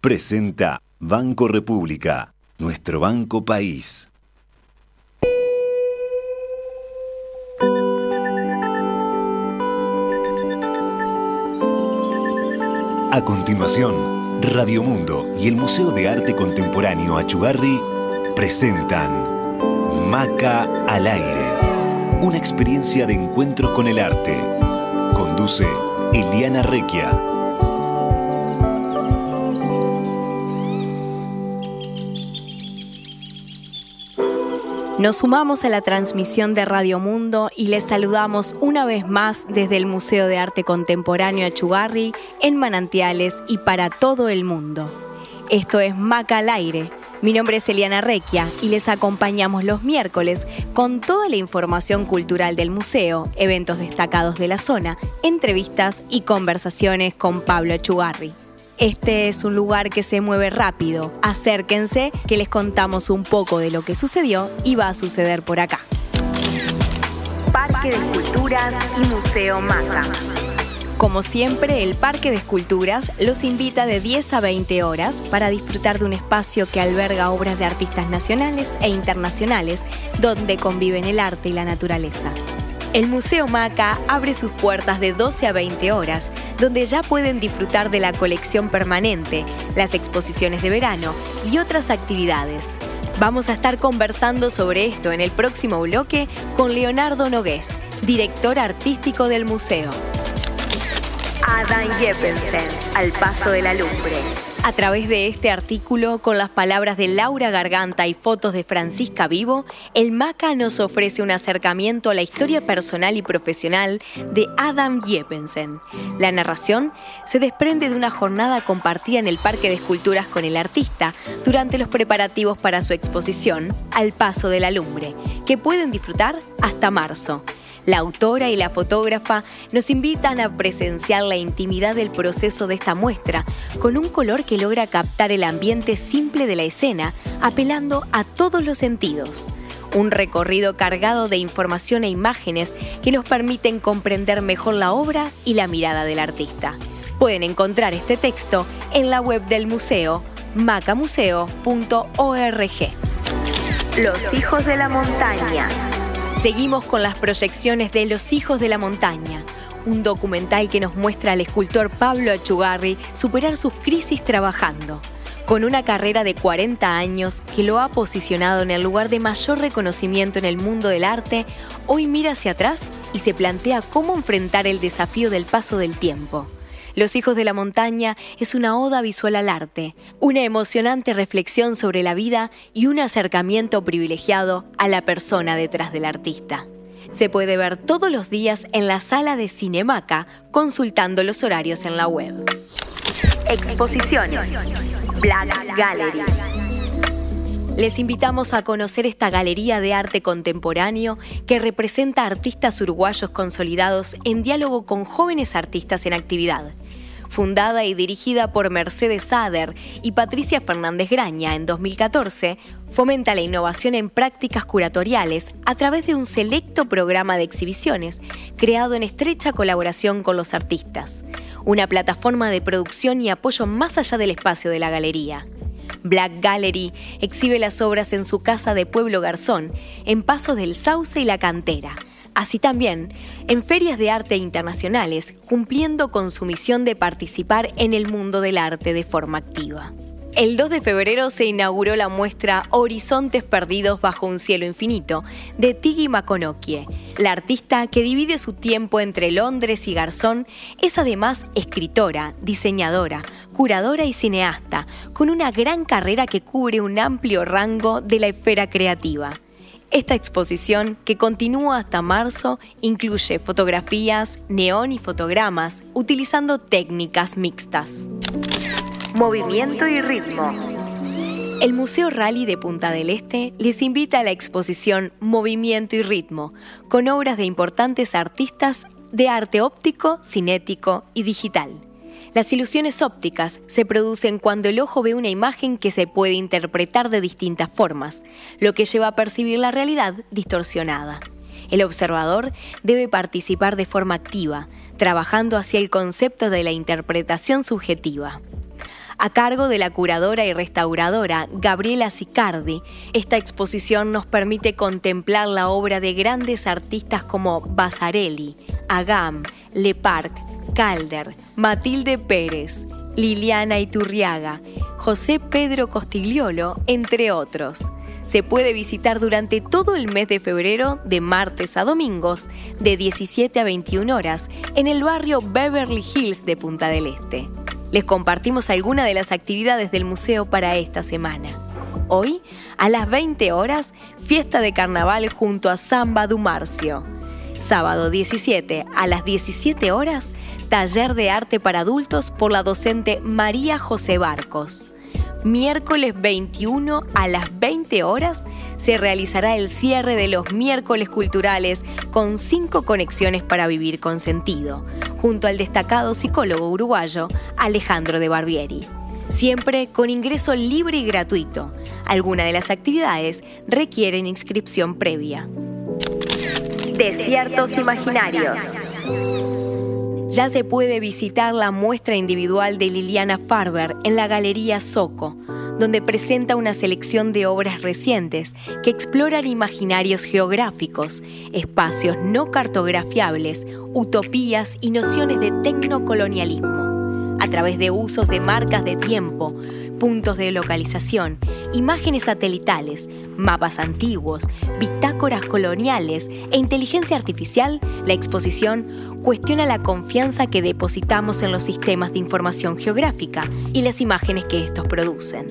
presenta Banco República, nuestro banco país. A continuación, Radio Mundo y el Museo de Arte Contemporáneo Achugarri presentan Maca al aire, una experiencia de encuentro con el arte. Conduce Eliana Requia. Nos sumamos a la transmisión de Radio Mundo y les saludamos una vez más desde el Museo de Arte Contemporáneo Achugarri en Manantiales y para todo el mundo. Esto es Maca al aire. Mi nombre es Eliana Requia y les acompañamos los miércoles con toda la información cultural del museo, eventos destacados de la zona, entrevistas y conversaciones con Pablo Achugarri. Este es un lugar que se mueve rápido. Acérquense que les contamos un poco de lo que sucedió y va a suceder por acá. Parque de Esculturas y Museo Maca. Como siempre, el Parque de Esculturas los invita de 10 a 20 horas para disfrutar de un espacio que alberga obras de artistas nacionales e internacionales donde conviven el arte y la naturaleza. El Museo Maca abre sus puertas de 12 a 20 horas donde ya pueden disfrutar de la colección permanente, las exposiciones de verano y otras actividades. Vamos a estar conversando sobre esto en el próximo bloque con Leonardo Nogués, director artístico del museo. Adam Jeppensen, al paso de la lumbre. A través de este artículo, con las palabras de Laura Garganta y fotos de Francisca Vivo, el MACA nos ofrece un acercamiento a la historia personal y profesional de Adam Jeppensen. La narración se desprende de una jornada compartida en el Parque de Esculturas con el artista durante los preparativos para su exposición Al Paso de la Lumbre, que pueden disfrutar hasta marzo. La autora y la fotógrafa nos invitan a presenciar la intimidad del proceso de esta muestra, con un color que logra captar el ambiente simple de la escena, apelando a todos los sentidos. Un recorrido cargado de información e imágenes que nos permiten comprender mejor la obra y la mirada del artista. Pueden encontrar este texto en la web del museo macamuseo.org. Los hijos de la montaña. Seguimos con las proyecciones de Los Hijos de la Montaña, un documental que nos muestra al escultor Pablo Achugarri superar sus crisis trabajando. Con una carrera de 40 años que lo ha posicionado en el lugar de mayor reconocimiento en el mundo del arte, hoy mira hacia atrás y se plantea cómo enfrentar el desafío del paso del tiempo. Los Hijos de la Montaña es una oda visual al arte, una emocionante reflexión sobre la vida y un acercamiento privilegiado a la persona detrás del artista. Se puede ver todos los días en la sala de Cinemaca consultando los horarios en la web. Exposiciones. Black Gallery. Les invitamos a conocer esta galería de arte contemporáneo que representa artistas uruguayos consolidados en diálogo con jóvenes artistas en actividad fundada y dirigida por Mercedes Sader y Patricia Fernández Graña en 2014, fomenta la innovación en prácticas curatoriales a través de un selecto programa de exhibiciones creado en estrecha colaboración con los artistas, una plataforma de producción y apoyo más allá del espacio de la galería. Black Gallery exhibe las obras en su casa de Pueblo Garzón, en Paso del Sauce y la Cantera, así también en ferias de arte internacionales, cumpliendo con su misión de participar en el mundo del arte de forma activa. El 2 de febrero se inauguró la muestra Horizontes Perdidos bajo un cielo infinito de Tigi Makonokie. La artista que divide su tiempo entre Londres y Garzón es además escritora, diseñadora, curadora y cineasta, con una gran carrera que cubre un amplio rango de la esfera creativa. Esta exposición, que continúa hasta marzo, incluye fotografías, neón y fotogramas, utilizando técnicas mixtas. Movimiento y ritmo. El Museo Rally de Punta del Este les invita a la exposición Movimiento y Ritmo, con obras de importantes artistas de arte óptico, cinético y digital. Las ilusiones ópticas se producen cuando el ojo ve una imagen que se puede interpretar de distintas formas, lo que lleva a percibir la realidad distorsionada. El observador debe participar de forma activa, trabajando hacia el concepto de la interpretación subjetiva. A cargo de la curadora y restauradora Gabriela Sicardi, esta exposición nos permite contemplar la obra de grandes artistas como Basarelli, Agam, Leparc, Calder, Matilde Pérez, Liliana Iturriaga, José Pedro Costigliolo, entre otros se puede visitar durante todo el mes de febrero, de martes a domingos, de 17 a 21 horas, en el barrio Beverly Hills de Punta del Este. Les compartimos algunas de las actividades del museo para esta semana. Hoy, a las 20 horas, fiesta de carnaval junto a Samba du Marcio. Sábado 17 a las 17 horas, taller de arte para adultos por la docente María José Barcos miércoles 21 a las 20 horas se realizará el cierre de los miércoles culturales con cinco conexiones para vivir con sentido, junto al destacado psicólogo uruguayo Alejandro de Barbieri. Siempre con ingreso libre y gratuito. Algunas de las actividades requieren inscripción previa. Desiertos imaginarios ya se puede visitar la muestra individual de Liliana Farber en la Galería Soco, donde presenta una selección de obras recientes que exploran imaginarios geográficos, espacios no cartografiables, utopías y nociones de tecnocolonialismo, a través de usos de marcas de tiempo, puntos de localización, imágenes satelitales, mapas antiguos, bitácoras coloniales e inteligencia artificial, la exposición cuestiona la confianza que depositamos en los sistemas de información geográfica y las imágenes que estos producen.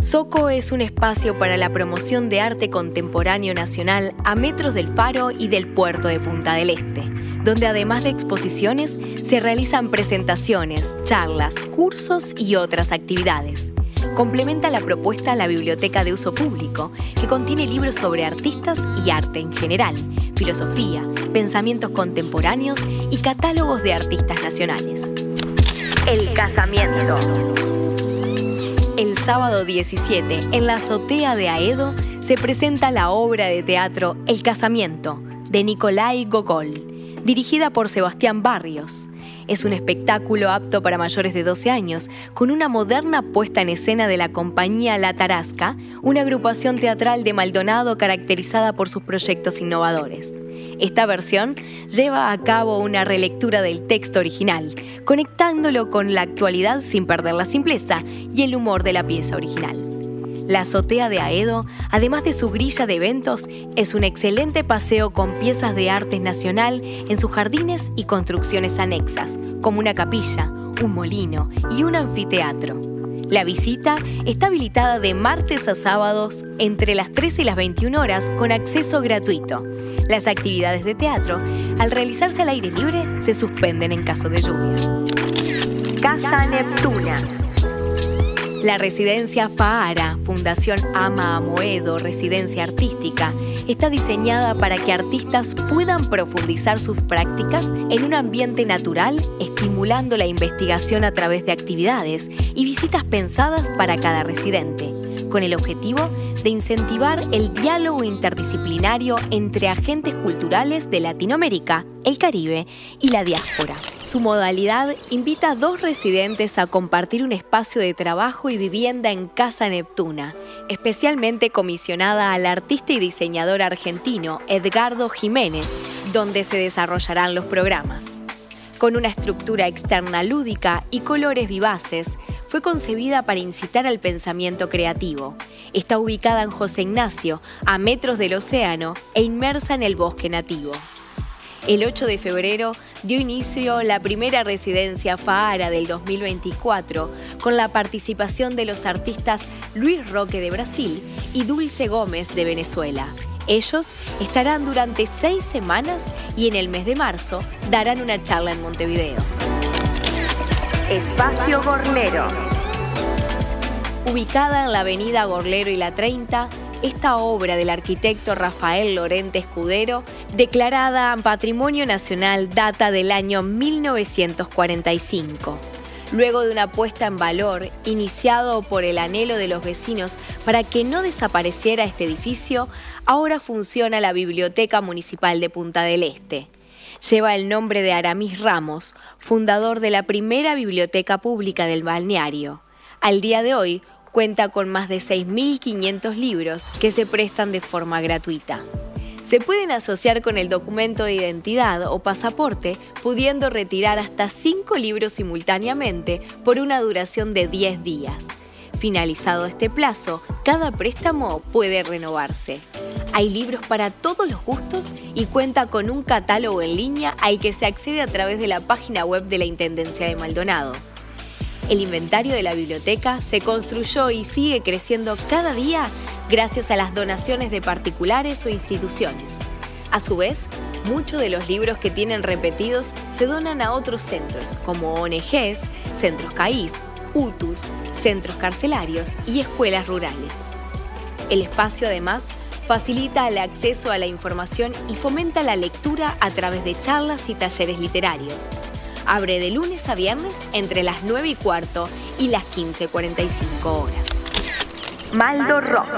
SOCO es un espacio para la promoción de arte contemporáneo nacional a metros del faro y del puerto de Punta del Este, donde además de exposiciones se realizan presentaciones, charlas, cursos y otras actividades complementa la propuesta la Biblioteca de Uso Público, que contiene libros sobre artistas y arte en general, filosofía, pensamientos contemporáneos y catálogos de artistas nacionales. El casamiento. El sábado 17, en la azotea de Aedo, se presenta la obra de teatro El casamiento, de Nicolai Gogol, dirigida por Sebastián Barrios. Es un espectáculo apto para mayores de 12 años, con una moderna puesta en escena de la compañía La Tarasca, una agrupación teatral de Maldonado caracterizada por sus proyectos innovadores. Esta versión lleva a cabo una relectura del texto original, conectándolo con la actualidad sin perder la simpleza y el humor de la pieza original. La azotea de Aedo, además de su grilla de eventos, es un excelente paseo con piezas de arte nacional en sus jardines y construcciones anexas, como una capilla, un molino y un anfiteatro. La visita está habilitada de martes a sábados entre las 13 y las 21 horas con acceso gratuito. Las actividades de teatro, al realizarse al aire libre, se suspenden en caso de lluvia. Casa Neptuna. La residencia Fahara, Fundación Ama Amoedo, Residencia Artística, está diseñada para que artistas puedan profundizar sus prácticas en un ambiente natural, estimulando la investigación a través de actividades y visitas pensadas para cada residente, con el objetivo de incentivar el diálogo interdisciplinario entre agentes culturales de Latinoamérica, el Caribe y la diáspora. Su modalidad invita a dos residentes a compartir un espacio de trabajo y vivienda en Casa Neptuna, especialmente comisionada al artista y diseñador argentino Edgardo Jiménez, donde se desarrollarán los programas. Con una estructura externa lúdica y colores vivaces, fue concebida para incitar al pensamiento creativo. Está ubicada en José Ignacio, a metros del océano e inmersa en el bosque nativo. El 8 de febrero dio inicio la primera residencia FAARA del 2024 con la participación de los artistas Luis Roque de Brasil y Dulce Gómez de Venezuela. Ellos estarán durante seis semanas y en el mes de marzo darán una charla en Montevideo. Espacio Gorlero. Ubicada en la avenida Gorlero y la 30, esta obra del arquitecto Rafael Lorente Escudero, declarada Patrimonio Nacional, data del año 1945. Luego de una puesta en valor iniciado por el anhelo de los vecinos para que no desapareciera este edificio, ahora funciona la Biblioteca Municipal de Punta del Este. Lleva el nombre de Aramis Ramos, fundador de la primera biblioteca pública del balneario. Al día de hoy, cuenta con más de 6.500 libros que se prestan de forma gratuita. Se pueden asociar con el documento de identidad o pasaporte, pudiendo retirar hasta 5 libros simultáneamente por una duración de 10 días. Finalizado este plazo, cada préstamo puede renovarse. Hay libros para todos los gustos y cuenta con un catálogo en línea al que se accede a través de la página web de la Intendencia de Maldonado. El inventario de la biblioteca se construyó y sigue creciendo cada día gracias a las donaciones de particulares o instituciones. A su vez, muchos de los libros que tienen repetidos se donan a otros centros, como ONGs, centros CAIF, UTUS, centros carcelarios y escuelas rurales. El espacio además facilita el acceso a la información y fomenta la lectura a través de charlas y talleres literarios. Abre de lunes a viernes entre las 9 y cuarto y las 15.45 horas. Maldo Rock.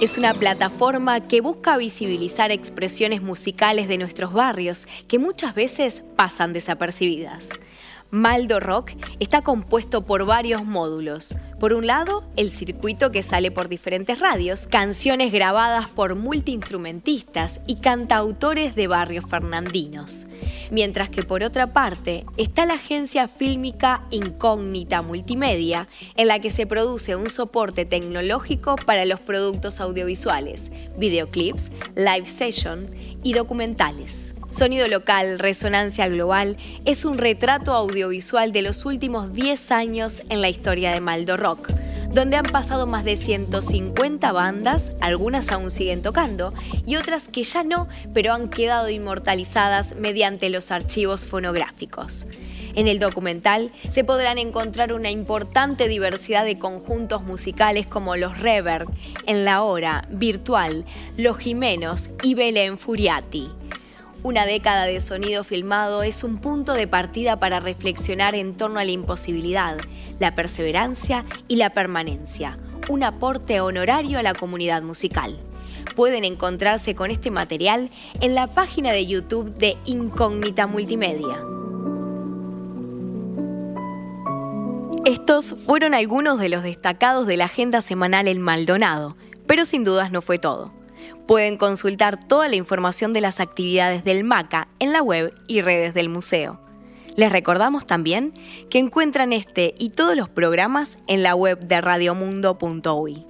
Es una plataforma que busca visibilizar expresiones musicales de nuestros barrios que muchas veces pasan desapercibidas. Maldo Rock está compuesto por varios módulos. Por un lado, el circuito que sale por diferentes radios, canciones grabadas por multiinstrumentistas y cantautores de barrios fernandinos. Mientras que por otra parte está la agencia fílmica Incógnita Multimedia, en la que se produce un soporte tecnológico para los productos audiovisuales, videoclips, live session y documentales. Sonido local, resonancia global es un retrato audiovisual de los últimos 10 años en la historia de Maldo Rock, donde han pasado más de 150 bandas, algunas aún siguen tocando y otras que ya no, pero han quedado inmortalizadas mediante los archivos fonográficos. En el documental se podrán encontrar una importante diversidad de conjuntos musicales como los Reverb, En la Hora, Virtual, Los Jimenos y Belén Furiati. Una década de sonido filmado es un punto de partida para reflexionar en torno a la imposibilidad, la perseverancia y la permanencia, un aporte honorario a la comunidad musical. Pueden encontrarse con este material en la página de YouTube de Incógnita Multimedia. Estos fueron algunos de los destacados de la agenda semanal El Maldonado, pero sin dudas no fue todo. Pueden consultar toda la información de las actividades del MACA en la web y redes del museo. Les recordamos también que encuentran este y todos los programas en la web de radiomundo.uy.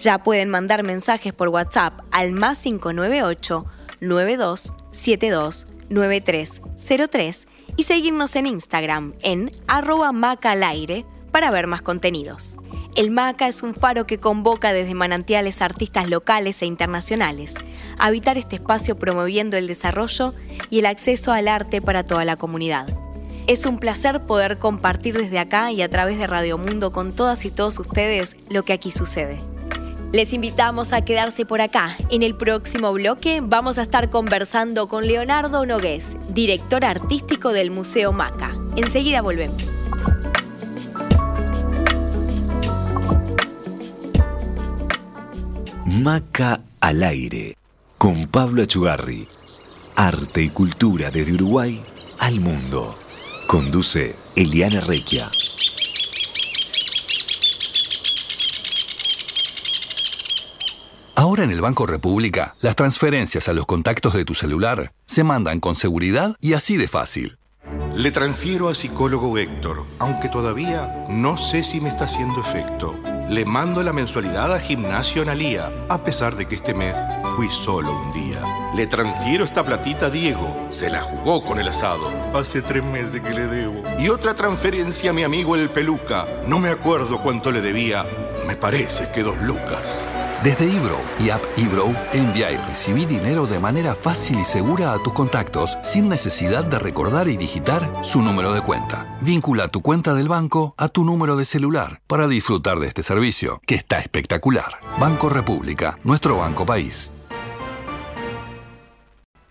Ya pueden mandar mensajes por WhatsApp al más 598 9272 9303 y seguirnos en Instagram en arroba macalaire para ver más contenidos. El MACA es un faro que convoca desde manantiales artistas locales e internacionales a habitar este espacio promoviendo el desarrollo y el acceso al arte para toda la comunidad. Es un placer poder compartir desde acá y a través de Radio Mundo con todas y todos ustedes lo que aquí sucede. Les invitamos a quedarse por acá. En el próximo bloque vamos a estar conversando con Leonardo Nogués, director artístico del Museo Maca. Enseguida volvemos. Maca al aire, con Pablo Achugarri. Arte y cultura desde Uruguay al mundo. Conduce Eliana Requia. Ahora en el Banco República, las transferencias a los contactos de tu celular se mandan con seguridad y así de fácil. Le transfiero a psicólogo Héctor, aunque todavía no sé si me está haciendo efecto le mando la mensualidad a Gimnasio Analía, a pesar de que este mes fui solo un día. Le transfiero esta platita a Diego, se la jugó con el asado. Hace tres meses que le debo. Y otra transferencia a mi amigo el Peluca. No me acuerdo cuánto le debía, me parece que dos lucas. Desde Ebro y App Ebro, envía y recibí dinero de manera fácil y segura a tus contactos sin necesidad de recordar y digitar su número de cuenta. Vincula tu cuenta del banco a tu número de celular para disfrutar de este servicio, que está espectacular. Banco República, nuestro banco país.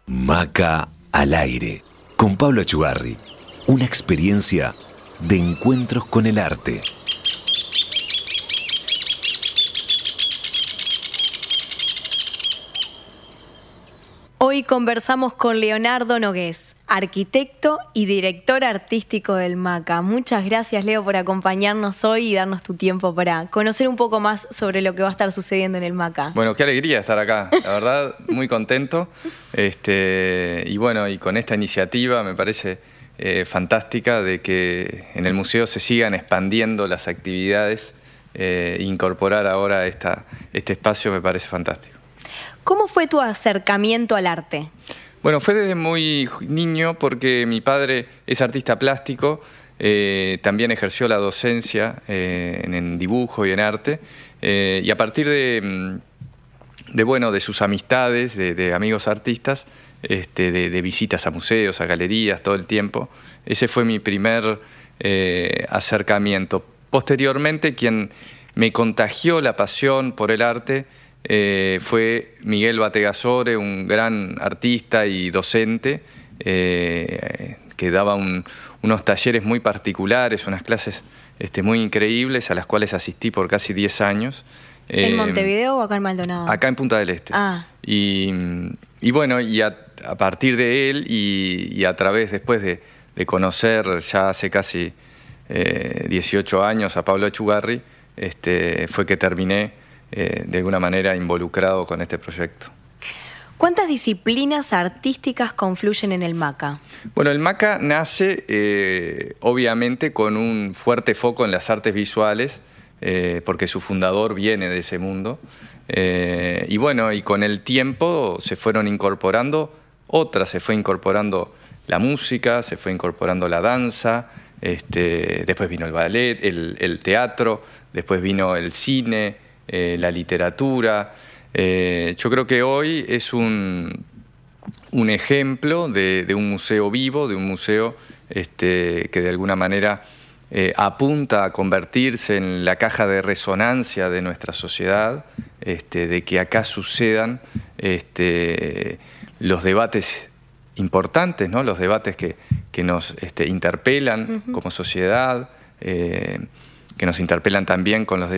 Maca al aire, con Pablo Achugarri. Una experiencia de encuentros con el arte. Hoy conversamos con Leonardo Nogués, arquitecto y director artístico del MACA. Muchas gracias, Leo, por acompañarnos hoy y darnos tu tiempo para conocer un poco más sobre lo que va a estar sucediendo en el MACA. Bueno, qué alegría estar acá, la verdad, muy contento. Este, y bueno, y con esta iniciativa me parece eh, fantástica de que en el museo se sigan expandiendo las actividades. Eh, incorporar ahora esta, este espacio me parece fantástico. ¿Cómo fue tu acercamiento al arte? Bueno, fue desde muy niño porque mi padre es artista plástico, eh, también ejerció la docencia eh, en, dibujo y en arte, eh, y a partir de, mm, de, bueno, de sus amistades, de, amigos artistas, este, de, visitas a museos, a galerías, todo el tiempo, ese fue mi primer acercamiento. Posteriormente, quien me contagió la pasión por el arte eh, fue Miguel Bategasore, un gran artista y docente, eh, que daba unos talleres muy particulares, unas clases este, muy increíbles a las cuales asistí por casi 10 años. ¿En eh, Montevideo o acá en Maldonado? Acá en Punta del Este. Ah. Y, bueno, y a, partir de él y, a través después de, conocer ya hace casi 18 años a Pablo Echugarri, este, fue que terminé eh, de alguna manera involucrado con este proyecto. ¿Cuántas disciplinas artísticas confluyen en el MACA? Bueno, el MACA nace eh, obviamente con un fuerte foco en las artes visuales, eh, porque su fundador viene de ese mundo. y bueno, y con el tiempo se fueron incorporando otras, se fue incorporando la música, se fue incorporando la danza, este, después vino el ballet, el teatro, después vino el cine, eh, la literatura. Eh, yo creo que hoy es un, un ejemplo de, un museo vivo, de un museo este, que de alguna manera eh, apunta a convertirse en la caja de resonancia de nuestra sociedad, este, de que acá sucedan este, los debates importantes, ¿no? los debates que, nos interpelan como sociedad que nos interpelan también con los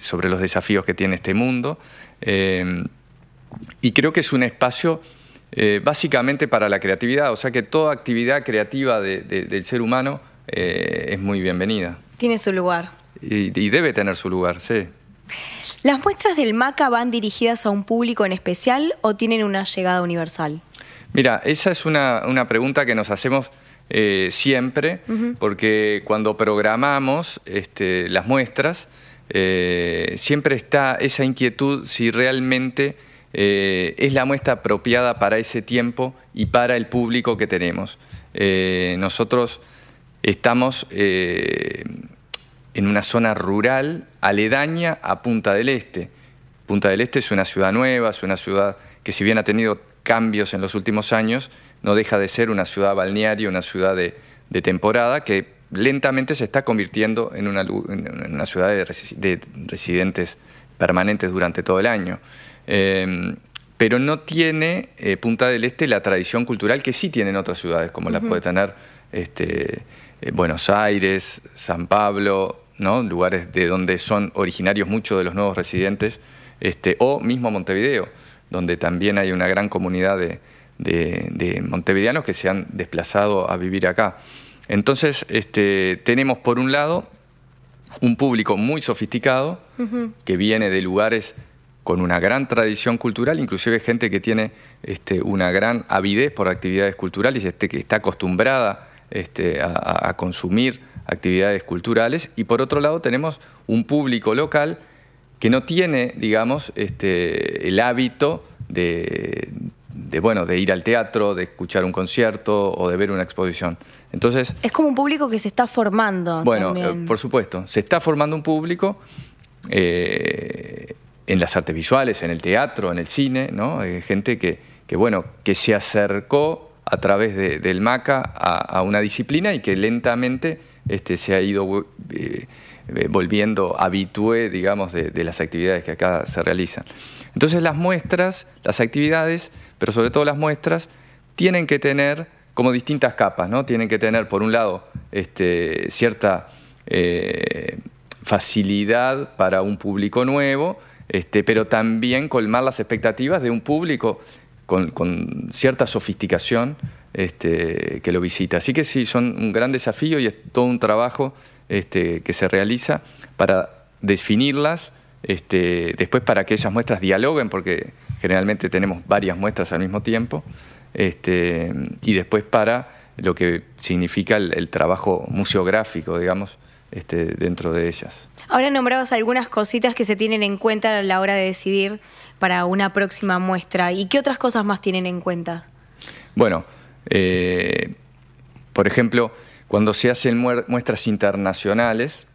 sobre los desafíos que tiene este mundo. Eh, y creo que es un espacio eh, básicamente para la creatividad, o sea que toda actividad creativa del ser humano eh, es muy bienvenida. Tiene su lugar. Y, debe tener su lugar, sí. ¿Las muestras del MACA van dirigidas a un público en especial o tienen una llegada universal? Mira, esa es una, una pregunta que nos hacemos eh, siempre, porque cuando programamos este, las muestras, eh, siempre está esa inquietud si realmente eh, es la muestra apropiada para ese tiempo y para el público que tenemos. nosotros estamos en una zona rural aledaña a Punta del Este. Punta del Este es una ciudad nueva, es una ciudad que si bien ha tenido cambios en los últimos años, no deja de ser una ciudad balnearia, una ciudad de, temporada que lentamente se está convirtiendo en una, ciudad de, residentes permanentes durante todo el año. Em, pero no tiene eh, Punta del Este la tradición cultural que sí tienen otras ciudades, como la puede tener este, eh, Buenos Aires, San Pablo, ¿no? lugares de donde son originarios muchos de los nuevos residentes, este, o mismo Montevideo, donde también hay una gran comunidad de, de, montevideanos que se han desplazado a vivir acá. Entonces, este, tenemos por un lado un público muy sofisticado que viene de lugares con una gran tradición cultural, inclusive gente que tiene este, una gran avidez por actividades culturales, este, que está acostumbrada este, a, consumir actividades culturales, y por otro lado tenemos un público local que no tiene, digamos, el hábito de, de, bueno, de ir al teatro, de escuchar un concierto o de ver una exposición. Entonces, es como un público que se está formando. Bueno, eh, por supuesto, se está formando un público eh, en las artes visuales, en el teatro, en el cine, ¿no? Eh, gente que, que, bueno, que se acercó a través del MACA a, una disciplina y que lentamente este, se ha ido volviendo habitué, digamos, de, de las actividades que acá se realizan. Entonces las muestras, las actividades, pero sobre todo las muestras, tienen que tener como distintas capas, ¿no? Tienen que tener, por un lado, este, cierta eh, facilidad para un público nuevo, este, pero también colmar las expectativas de un público con, cierta sofisticación este, que lo visita. Así que sí, son un gran desafío y es todo un trabajo este, que se realiza para definirlas, este, después para que esas muestras dialoguen, porque generalmente tenemos varias muestras al mismo tiempo, este, y después para lo que significa el, trabajo museográfico, digamos, este, dentro de ellas. Ahora nombrabas algunas cositas que se tienen en cuenta a la hora de decidir para una próxima muestra. ¿Y qué otras cosas más tienen en cuenta? Bueno, eh, por ejemplo, cuando se hacen muestras internacionales,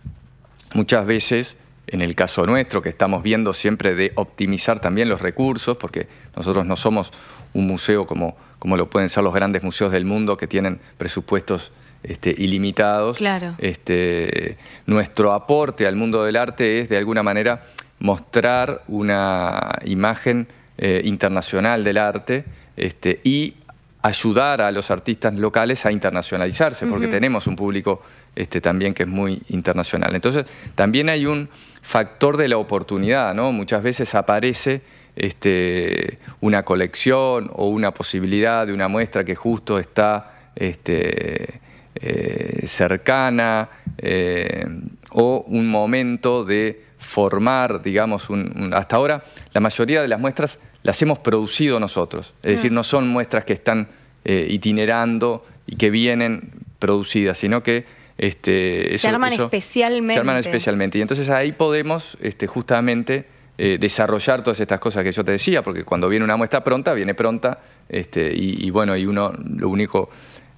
muchas veces, en el caso nuestro, que estamos viendo siempre de optimizar también los recursos, porque nosotros no somos un museo como, como lo pueden ser los grandes museos del mundo que tienen presupuestos este, ilimitados. Claro. Este, nuestro aporte al mundo del arte es, de alguna manera, mostrar una imagen eh, internacional del arte este, y ayudar a los artistas locales a internacionalizarse, porque tenemos un público este, también que es muy internacional. Entonces, también hay un factor de la oportunidad, ¿no? Muchas veces aparece este, una colección o una posibilidad de una muestra que justo está este, eh, cercana eh, o un momento de formar, digamos, hasta ahora la mayoría de las muestras las hemos producido nosotros. Es decir, no son muestras que están eh, itinerando y que vienen producidas, sino que este, se arman especialmente. Se arman especialmente. Y entonces ahí podemos este, justamente eh, desarrollar todas estas cosas que yo te decía, porque cuando viene una muestra pronta, viene pronta, este, y, bueno, y uno lo único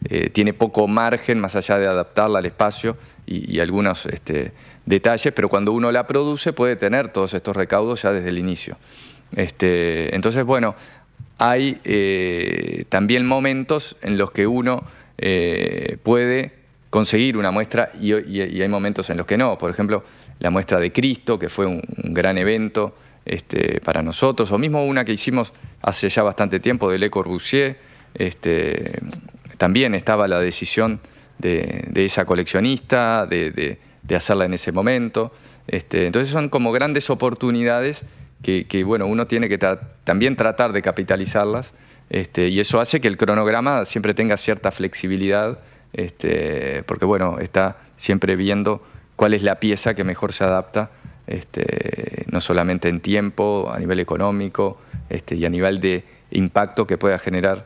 eh, tiene poco margen más allá de adaptarla al espacio y, algunos este, detalles, pero cuando uno la produce puede tener todos estos recaudos ya desde el inicio. Este, entonces, bueno, hay eh, también momentos en los que uno puede conseguir una muestra y, hay momentos en los que no. Por ejemplo, la muestra de Cristo, que fue un, gran evento este, para nosotros, o mismo una que hicimos hace ya bastante tiempo de Le Corbusier, este, también estaba la decisión de, esa coleccionista de, hacerla en ese momento. Este, entonces son como grandes oportunidades que, bueno, uno tiene que también tratar de capitalizarlas y eso hace que el cronograma siempre tenga cierta flexibilidad, este, porque bueno, está siempre viendo cuál es la pieza que mejor se adapta, este, no solamente en tiempo, a nivel económico este, y a nivel de impacto que pueda generar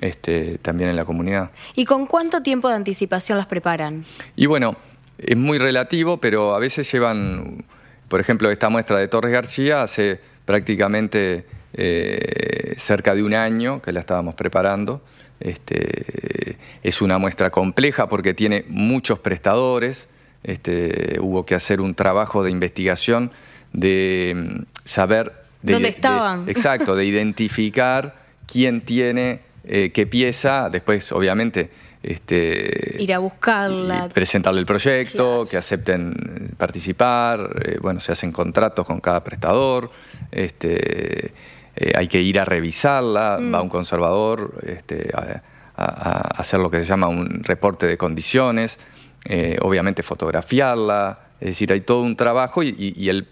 este, también en la comunidad. ¿Y con cuánto tiempo de anticipación las preparan? Y bueno, es muy relativo, pero a veces llevan por ejemplo, esta muestra de Torres García hace prácticamente eh, cerca de un año que la estábamos preparando. Este, es una muestra compleja porque tiene muchos prestadores. Este, hubo que hacer un trabajo de investigación de mm, saber... ¿Dónde estaban? exacto, de identificar quién tiene eh, qué pieza. Después, obviamente, este, ir a buscarla. presentarle el proyecto, que acepten participar, eh, bueno, se hacen contratos con cada prestador, este, eh, hay que ir a revisarla, mm. va un conservador este, a, hacer lo que se llama un reporte de condiciones, eh, obviamente fotografiarla, es decir, hay todo un trabajo y, el,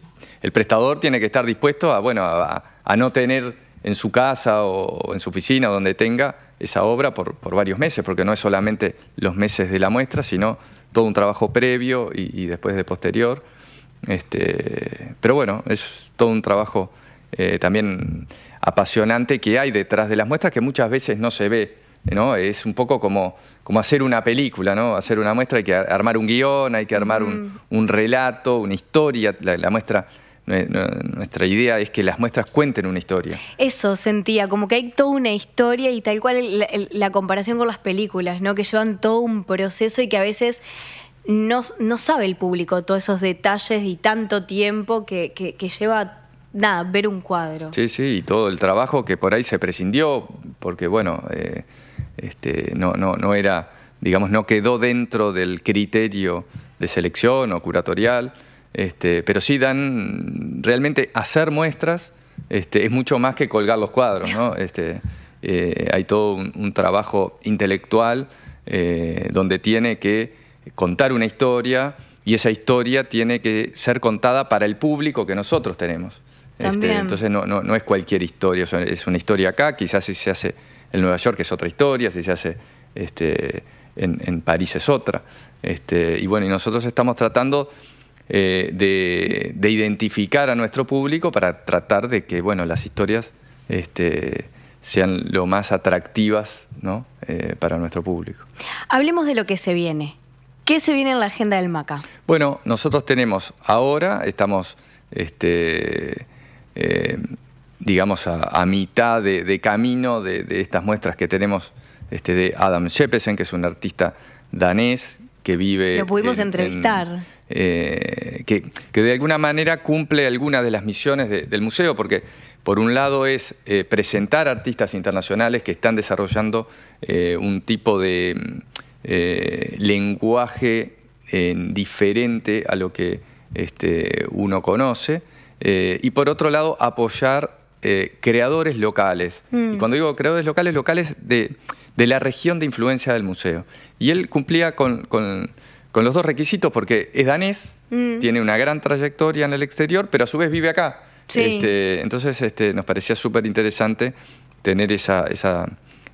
prestador tiene que estar dispuesto a, bueno, a no tener en su casa o en su oficina, donde tenga, esa obra por, varios meses, porque no es solamente los meses de la muestra, sino todo un trabajo previo y, después de posterior. Este, pero bueno, es todo un trabajo eh, también apasionante que hay detrás de las muestras que muchas veces no se ve. ¿no? Es un poco como, como hacer una película, ¿no? Hacer una muestra hay que armar un guion, hay que armar un, relato, una historia. la muestra nuestra idea es que las muestras cuenten una historia. Eso sentía, como que hay toda una historia y tal cual la, comparación con las películas, ¿no? Que llevan todo un proceso y que a veces no, sabe el público todos esos detalles y tanto tiempo que, lleva nada, ver un cuadro. Sí, sí, y todo el trabajo que por ahí se prescindió, porque bueno, eh, este, no, no, no era, digamos, no quedó dentro del criterio de selección o curatorial. Este, pero sí dan, realmente hacer muestras este, es mucho más que colgar los cuadros, ¿no? Este, eh, hay todo un, trabajo intelectual eh, donde tiene que contar una historia y esa historia tiene que ser contada para el público que nosotros tenemos. Entonces no, no, es cualquier historia, es una historia acá, quizás si se hace en Nueva York es otra historia, si se hace este, en, París es otra. Este, y bueno, y nosotros estamos tratando eh, de, identificar a nuestro público para tratar de que bueno, las historias este, sean lo más atractivas ¿no? Eh, para nuestro público. Hablemos de lo que se viene. ¿Qué se viene en la agenda del MACA? Bueno, nosotros tenemos ahora, estamos, este, eh, digamos, a, mitad de, camino de, estas muestras que tenemos este, de Adam Sheppesen, que es un artista danés que vive... Lo pudimos entrevistar. Eh, que, de alguna manera cumple algunas de las misiones del museo, porque por un lado es eh, presentar artistas internacionales que están desarrollando un tipo de eh, lenguaje diferente a lo que este, uno conoce, eh, y por otro lado apoyar eh, creadores locales. Mm. Y cuando digo creadores locales, locales de, la región de influencia del museo. Y él cumplía con, los dos requisitos porque es danés, mm. tiene una gran trayectoria en el exterior, pero a su vez vive acá. Este, entonces este, nos parecía súper interesante tener esa, esa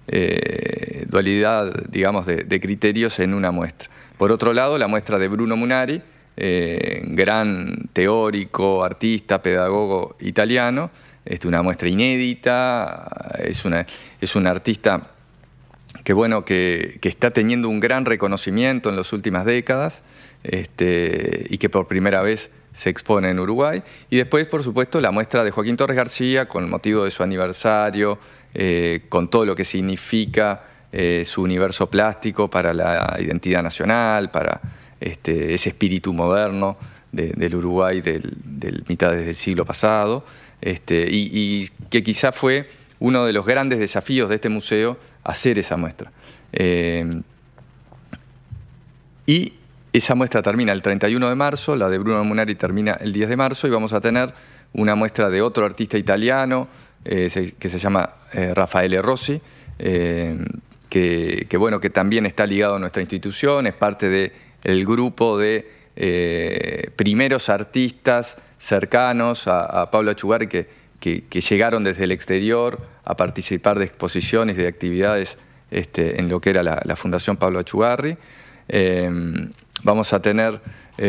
eh, dualidad, digamos, de, criterios en una muestra. Por otro lado, la muestra de Bruno Munari, eh, gran teórico, artista, pedagogo italiano, es una muestra inédita, es, una, es un artista que, bueno, que, está teniendo un gran reconocimiento en las últimas décadas este, y que por primera vez se expone en Uruguay. Y después, por supuesto, la muestra de Joaquín Torres García con motivo de su aniversario, eh, con todo lo que significa eh, su universo plástico para la identidad nacional, para este, ese espíritu moderno del Uruguay del, mitad del siglo pasado, este, y, que quizá fue uno de los grandes desafíos de este museo hacer esa muestra. Eh, y esa muestra termina el 31 de marzo, la de Bruno Munari termina el 10 de marzo y vamos a tener una muestra de otro artista italiano eh, que se llama eh, Rafael Rossi, eh, que, bueno, que también está ligado a nuestra institución, es parte del grupo de primeros artistas cercanos a, Pablo Achugar que, que, llegaron desde el exterior a participar de exposiciones, de actividades este, en lo que era la, Fundación Pablo Achugarri. vamos a tener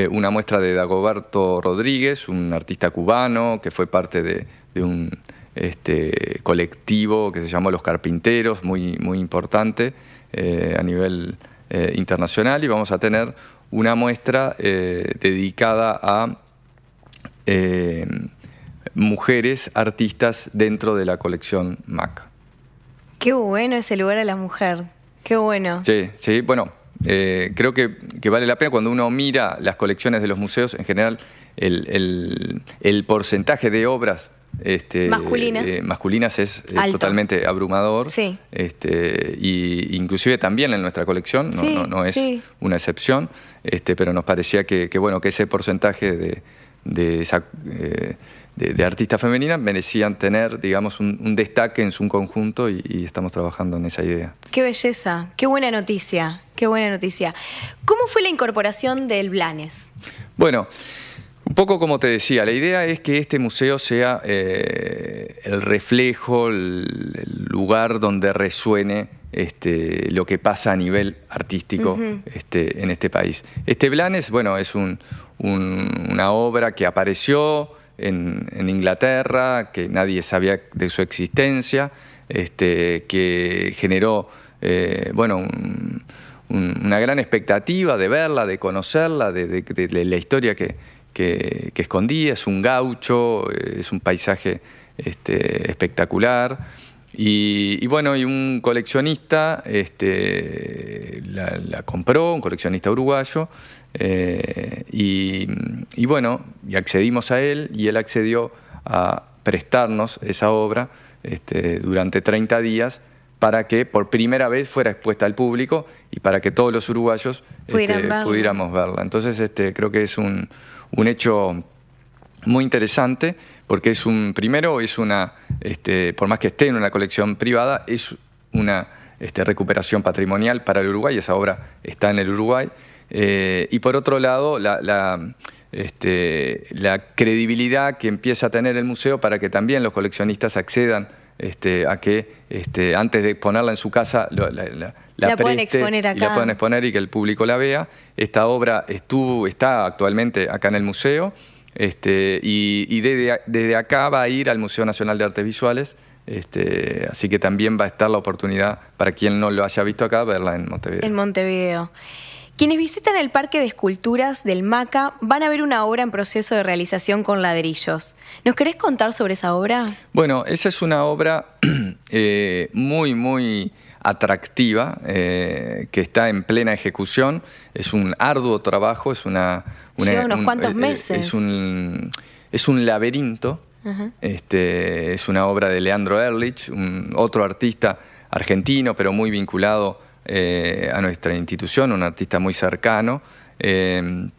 una muestra de Dagoberto Rodríguez, un artista cubano que fue parte de un este, colectivo que se llamó Los Carpinteros, muy, muy importante eh, a nivel eh, internacional, y vamos a tener una muestra eh, dedicada a mujeres artistas dentro de la colección MAC. Qué bueno ese lugar a la mujer, qué bueno. Sí, sí, bueno, creo que, vale la pena cuando uno mira las colecciones de los museos, en general el, el porcentaje de obras este, masculinas. Eh, masculinas es, totalmente abrumador. Sí. Este, y inclusive también en nuestra colección, no, es una excepción, este, pero nos parecía que, bueno, que ese porcentaje de, de, esa, eh, de, artistas femeninas merecían tener, digamos, un, destaque en su conjunto y, y, estamos trabajando en esa idea. Qué belleza, qué buena noticia, qué buena noticia. ¿Cómo fue la incorporación del Blanes? Bueno, un poco como te decía, la idea es que este museo sea eh, el reflejo, el, lugar donde resuene este, lo que pasa a nivel artístico este, en este país. Este Blanes, bueno, es una obra que apareció en, Inglaterra, que nadie sabía de su existencia, este, que generó, eh, bueno, una gran expectativa de verla, de conocerla, de la historia que que, escondía, es un gaucho, es un paisaje este, espectacular. Y, bueno, y un coleccionista este, la, compró, un coleccionista uruguayo, eh, y, bueno, y accedimos a él y él accedió a prestarnos esa obra este, durante 30 días para que por primera vez fuera expuesta al público y para que todos los uruguayos pudiéramos verla. Entonces este, creo que es un, un hecho muy interesante porque es un, primero es una, este, por más que esté en una colección privada, es una este, recuperación patrimonial para el Uruguay, esa obra está en el Uruguay, eh, y por otro lado, la, este, la, credibilidad que empieza a tener el museo para que también los coleccionistas accedan este, a que este, antes de ponerla en su casa la, la, pueden exponer acá. Y la pueden exponer y que el público la vea. Esta obra estuvo, está actualmente acá en el museo este, y, desde, acá va a ir al Museo Nacional de Artes Visuales. Este, así que también va a estar la oportunidad para quien no lo haya visto acá, verla en Montevideo. En Montevideo. Quienes visitan el Parque de Esculturas del MACA van a ver una obra en proceso de realización con ladrillos. ¿Nos querés contar sobre esa obra? Bueno, esa es una obra eh, muy, muy atractiva, eh, que está en plena ejecución. Es un arduo trabajo, es una... Lleva unos cuantos eh, meses. Es un, es un laberinto. este, es una obra de Leandro Ehrlich, un, otro artista argentino, pero muy vinculado eh, a nuestra institución, un artista muy cercano, eh,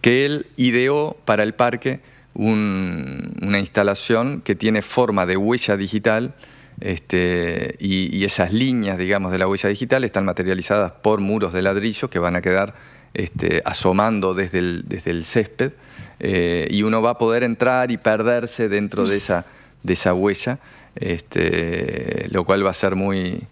que él ideó para el parque una instalación que tiene forma de huella digital este, y, esas líneas, digamos, de la huella digital están materializadas por muros de ladrillo que van a quedar este, asomando desde el, desde el césped eh, y uno va a poder entrar y perderse dentro de esa, de esa huella, este, lo cual va a ser muy,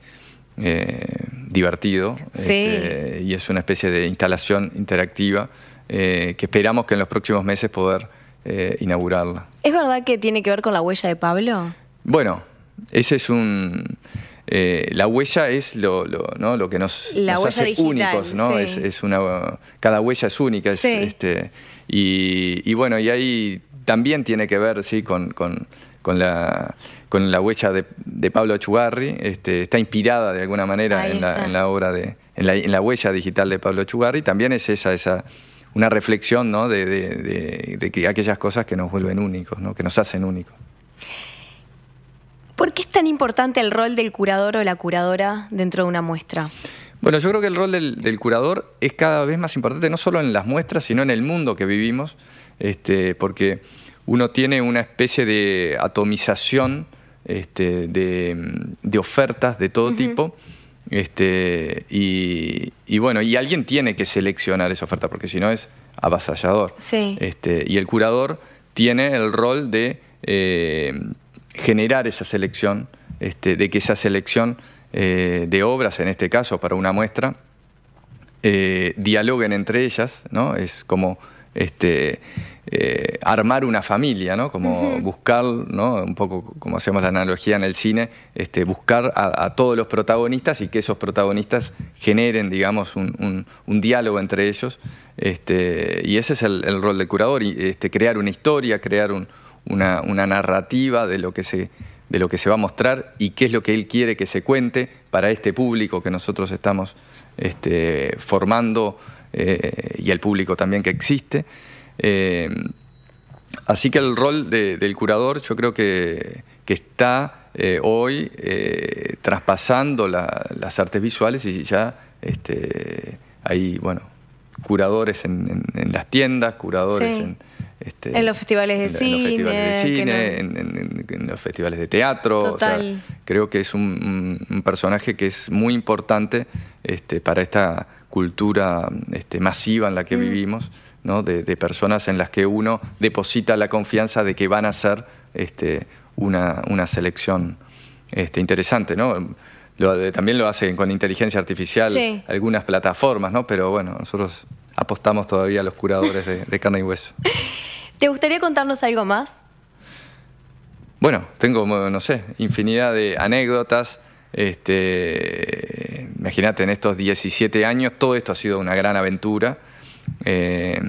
eh, divertido este, y es una especie de instalación interactiva eh, que esperamos que en los próximos meses poder eh, inaugurarla. ¿Es verdad que tiene que ver con la huella de Pablo? Bueno, ese es un... la huella es lo, ¿no? lo que nos, hace únicos, ¿no? Es, una, cada huella es única. este, y, bueno, y ahí también tiene que ver sí, con, con, con la con la huella de, Pablo Chugarri, este, está inspirada de alguna manera en la, obra de, en la, huella digital de Pablo Chugarri, también es esa, esa una reflexión ¿no? de, que aquellas cosas que nos vuelven únicos, ¿no? que nos hacen únicos. ¿Por qué es tan importante el rol del curador o la curadora dentro de una muestra? Bueno, yo creo que el rol del, curador es cada vez más importante, no solo en las muestras, sino en el mundo que vivimos, este, porque uno tiene una especie de atomización este, de, ofertas de todo tipo. Este, y, bueno, y alguien tiene que seleccionar esa oferta, porque si no es avasallador. Este, y el curador tiene el rol de eh, generar esa selección, este, de que esa selección eh, de obras, en este caso para una muestra, eh, dialoguen entre ellas, ¿no? Es como este, eh, armar una familia, ¿no? Como buscar, ¿no? Un poco como hacemos la analogía en el cine, este, buscar a, todos los protagonistas y que esos protagonistas generen, digamos, un, diálogo entre ellos. Este, y ese es el, rol del curador, este, crear una historia, crear una, narrativa de lo que se de lo que se va a mostrar y qué es lo que él quiere que se cuente para este público que nosotros estamos este, formando eh, y el público también que existe. Eh, así que el rol del curador yo creo que, está eh, hoy eh, traspasando las artes visuales y ya este, hay, bueno, curadores en, las tiendas, curadores en, este, en los festivales de cine, en, los festivales de teatro. creo que es un, personaje que es muy importante este, para esta cultura este, masiva en la que mm. vivimos de, personas en las que uno deposita la confianza de que van a ser este, una, selección interesante. ¿no? también lo hacen con inteligencia artificial algunas plataformas, ¿no? pero bueno, nosotros apostamos todavía a los curadores de, carne y hueso. ¿Te gustaría contarnos algo más? Bueno, tengo, no sé, infinidad de anécdotas. Este, imagínate, en estos 17 años todo esto ha sido una gran aventura. Eh,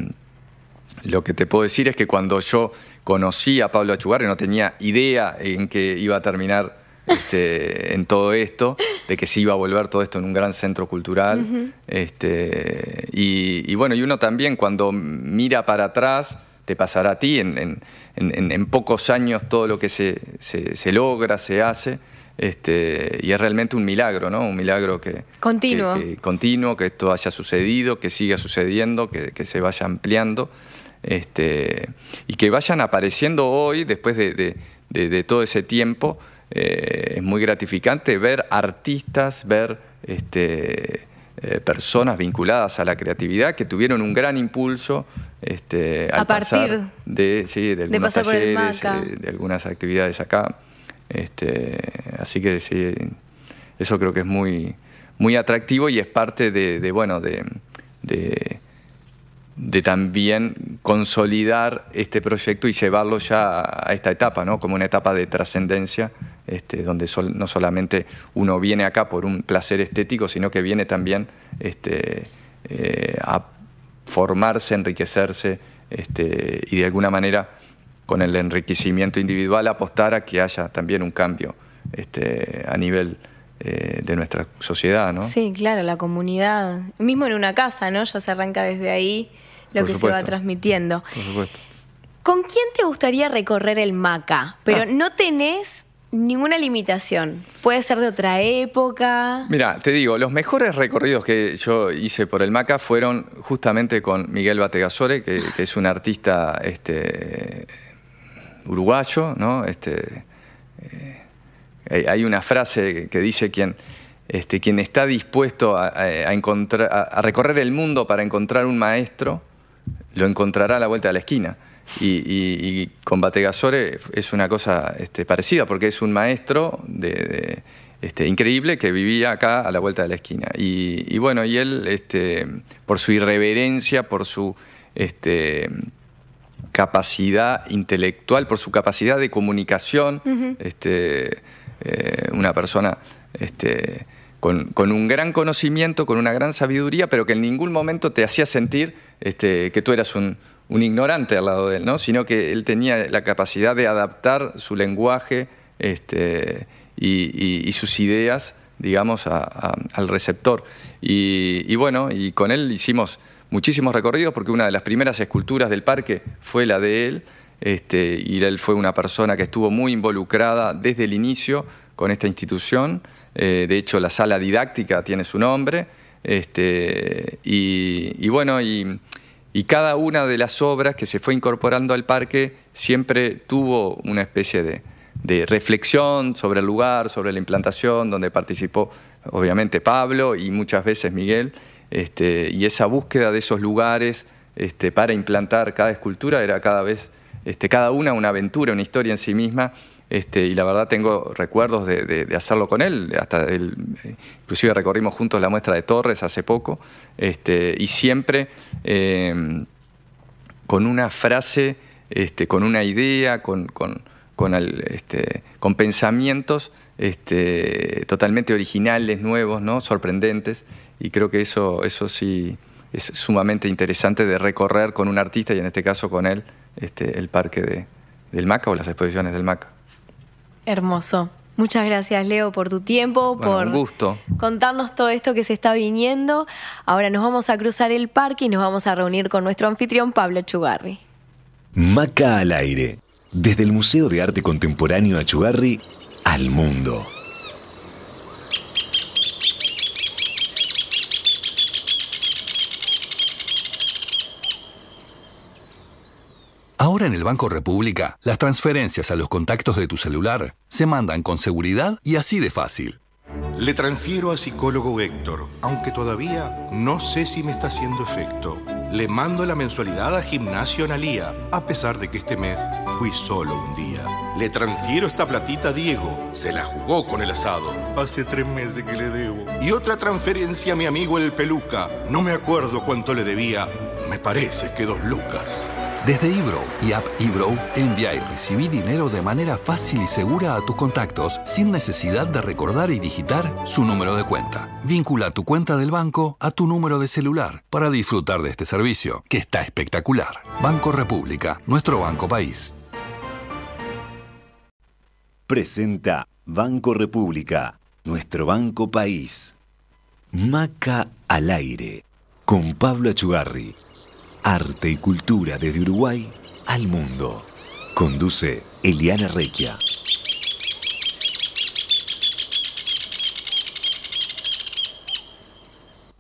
lo que te puedo decir es que cuando yo conocí a Pablo Achugarri no tenía idea en que iba a terminar este, en todo esto, de que se iba a volver todo esto en un gran centro cultural. este, y, bueno, y uno también cuando mira para atrás, te pasará a ti, en, pocos años todo lo que se, se logra, se hace. Este, y es realmente un milagro, ¿no? Un milagro que... Continuo. Que, continuo, que esto haya sucedido, que siga sucediendo, que, se vaya ampliando. Este, y que vayan apareciendo hoy, después de, todo ese tiempo, eh, es muy gratificante ver artistas, ver este, eh, personas vinculadas a la creatividad que tuvieron un gran impulso este, a partir de, sí, de algunos talleres, eh, de algunas actividades acá. Este, así que sí, eso creo que es muy, muy atractivo y es parte de, bueno, de, de, también consolidar este proyecto y llevarlo ya a esta etapa, ¿no? como una etapa de trascendencia, este, donde no solamente uno viene acá por un placer estético, sino que viene también este, eh, a formarse, enriquecerse este, y de alguna manera con el enriquecimiento individual apostar a que haya también un cambio este, a nivel eh, de nuestra sociedad, ¿no? Sí, claro, la comunidad, mismo en una casa, ¿no? Ya se arranca desde ahí lo que se va transmitiendo. Por supuesto. ¿Con quién te gustaría recorrer el Maca? Pero ah. no tenés ninguna limitación. Puede ser de otra época. Mira, te digo, los mejores recorridos que yo hice por el Maca fueron justamente con Miguel Bategasore, que, es un artista este, uruguayo, ¿no? Este, eh, hay una frase que dice quien, este, quien está dispuesto a, recorrer el mundo para encontrar un maestro, lo encontrará a la vuelta de la esquina. Y, con Bategasore es una cosa este, parecida, porque es un maestro de, este, increíble que vivía acá a la vuelta de la esquina. Y, bueno, y él, este, por su irreverencia, por su este, capacidad intelectual, por su capacidad de comunicación, este, eh, una persona este, con, con, un gran conocimiento, con una gran sabiduría, pero que en ningún momento te hacía sentir este, que tú eras un, un ignorante al lado de él, ¿no? sino que él tenía la capacidad de adaptar su lenguaje este, y, sus ideas, digamos, al receptor. Y, bueno, y con él hicimos muchísimos recorridos porque una de las primeras esculturas del parque fue la de él. Este, y él fue una persona que estuvo muy involucrada desde el inicio con esta institución. Eh, de hecho, la sala didáctica tiene su nombre. Este, y, bueno, y, y cada una de las obras que se fue incorporando al parque siempre tuvo una especie de, reflexión sobre el lugar, sobre la implantación, donde participó obviamente Pablo y muchas veces Miguel, este, y esa búsqueda de esos lugares este, para implantar cada escultura era cada vez, este, cada una una aventura, una historia en sí misma, este, y la verdad tengo recuerdos de, hacerlo con él, hasta inclusive recorrimos juntos la muestra de Torres hace poco, este, y siempre em, con una frase, este, con una idea, con, con, con, pensamientos totalmente originales, nuevos, ¿no? sorprendentes, y creo que eso, eso sí es sumamente interesante de recorrer con un artista, y en este caso con él, el parque del MACA o las exposiciones del MACA. Hermoso. Muchas gracias, Leo, por tu tiempo, por contarnos todo esto que se está viniendo. Ahora nos vamos a cruzar el parque y nos vamos a reunir con nuestro anfitrión Pablo Chugarri. Maca al aire. Desde el Museo de Arte Contemporáneo Achugarri al mundo. Ahora en el Banco República, las transferencias a los contactos de tu celular se mandan con seguridad y así de fácil. Le transfiero a psicólogo Héctor, aunque todavía no sé si me está haciendo efecto. Le mando la mensualidad a Gimnasio Analía, a pesar de que este mes fui solo un día. Le transfiero esta platita a Diego, se la jugó con el asado. Hace tres meses que le debo. Y otra transferencia a mi amigo el Peluca. No me acuerdo cuánto le debía, me parece que dos lucas. Desde eBrow y App eBrow, envía y recibí dinero de manera fácil y segura a tus contactos sin necesidad de recordar y digitar su número de cuenta. Vincula tu cuenta del banco a tu número de celular para disfrutar de este servicio, que está espectacular. Banco República, nuestro banco país. Presenta Banco República, nuestro banco país. Maca al aire, con Pablo Achugarri. Arte y cultura desde Uruguay al mundo. Conduce Eliana Requia.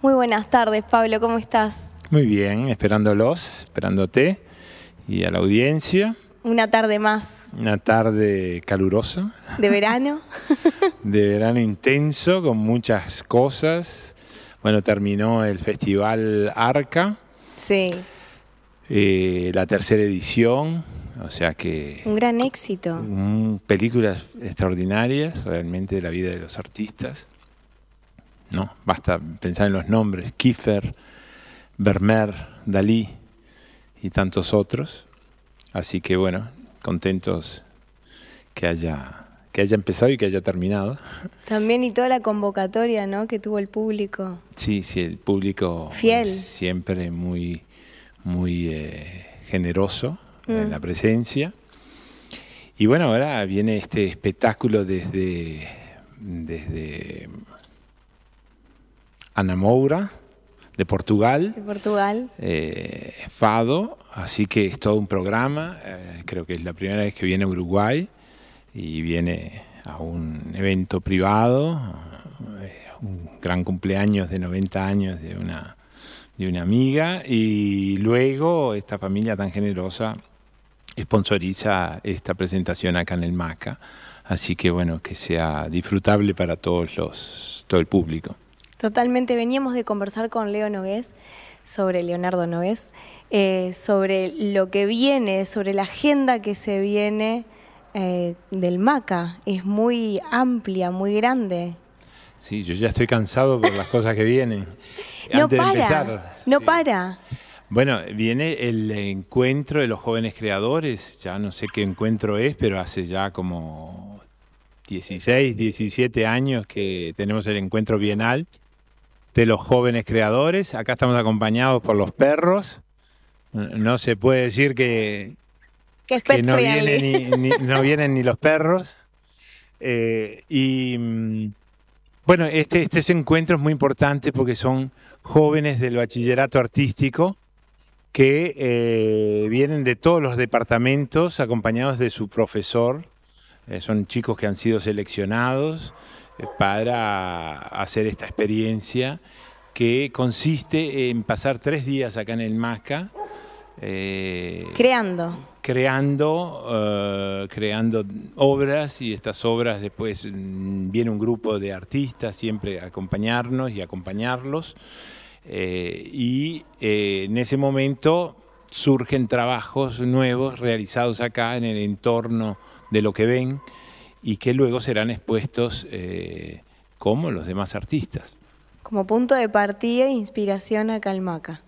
Muy buenas tardes, Pablo, ¿cómo estás? Muy bien, esperándolos, esperándote y a la audiencia. Una tarde más. Una tarde calurosa. ¿De verano? de verano intenso, con muchas cosas. Bueno, terminó el festival Arca. Sí. Eh, la tercera edición, O sea que... Un gran éxito. películas extraordinarias realmente de la vida de los artistas. ¿no? Basta pensar en los nombres, Kiefer, Vermeer, Dalí y tantos otros. Así que bueno, contentos que haya, que haya empezado y que haya terminado. También y toda la convocatoria ¿no? que tuvo el público. Sí, sí, el público Fiel. siempre muy, muy eh, generoso en mm. la presencia. Y bueno, ahora viene este espectáculo desde, desde Anamoura, de Portugal. De Portugal. Eh, Fado, así que es todo un programa. Eh, creo que es la primera vez que viene a Uruguay y viene a un evento privado, eh, un gran cumpleaños de 90 años de una, de una amiga y luego esta familia tan generosa sponsoriza esta presentación acá en el MACA. Así que bueno, que sea disfrutable para todos los, todo el público. Totalmente, veníamos de conversar con Leo Nogués sobre Leonardo Nogués, eh, sobre lo que viene, sobre la agenda que se viene eh, del MACA. Es muy amplia, muy grande. Sí, yo ya estoy cansado por las cosas que vienen. no para, no para. Bueno, viene el encuentro de los jóvenes creadores, ya no sé qué encuentro es, pero hace ya como 16, 17 años que tenemos el encuentro bienal de los jóvenes creadores. Acá estamos acompañados por los perros. No se puede decir que, no, vienen ni, no, vienen ni, los perros. Eh, y mm, bueno, este, este encuentro es muy importante porque son jóvenes del bachillerato artístico que eh, vienen de todos los departamentos acompañados de su profesor. Eh, son chicos que han sido seleccionados para hacer esta experiencia que consiste en pasar tres días acá en el MACA. Eh, creando. Creando, eh, creando obras y estas obras después mm, viene un grupo de artistas siempre a acompañarnos y acompañarlos. Eh, y en ese momento surgen trabajos nuevos realizados acá en el entorno de lo que ven y que luego serán expuestos eh, como los demás artistas. Como punto de partida e inspiración a Calmaca,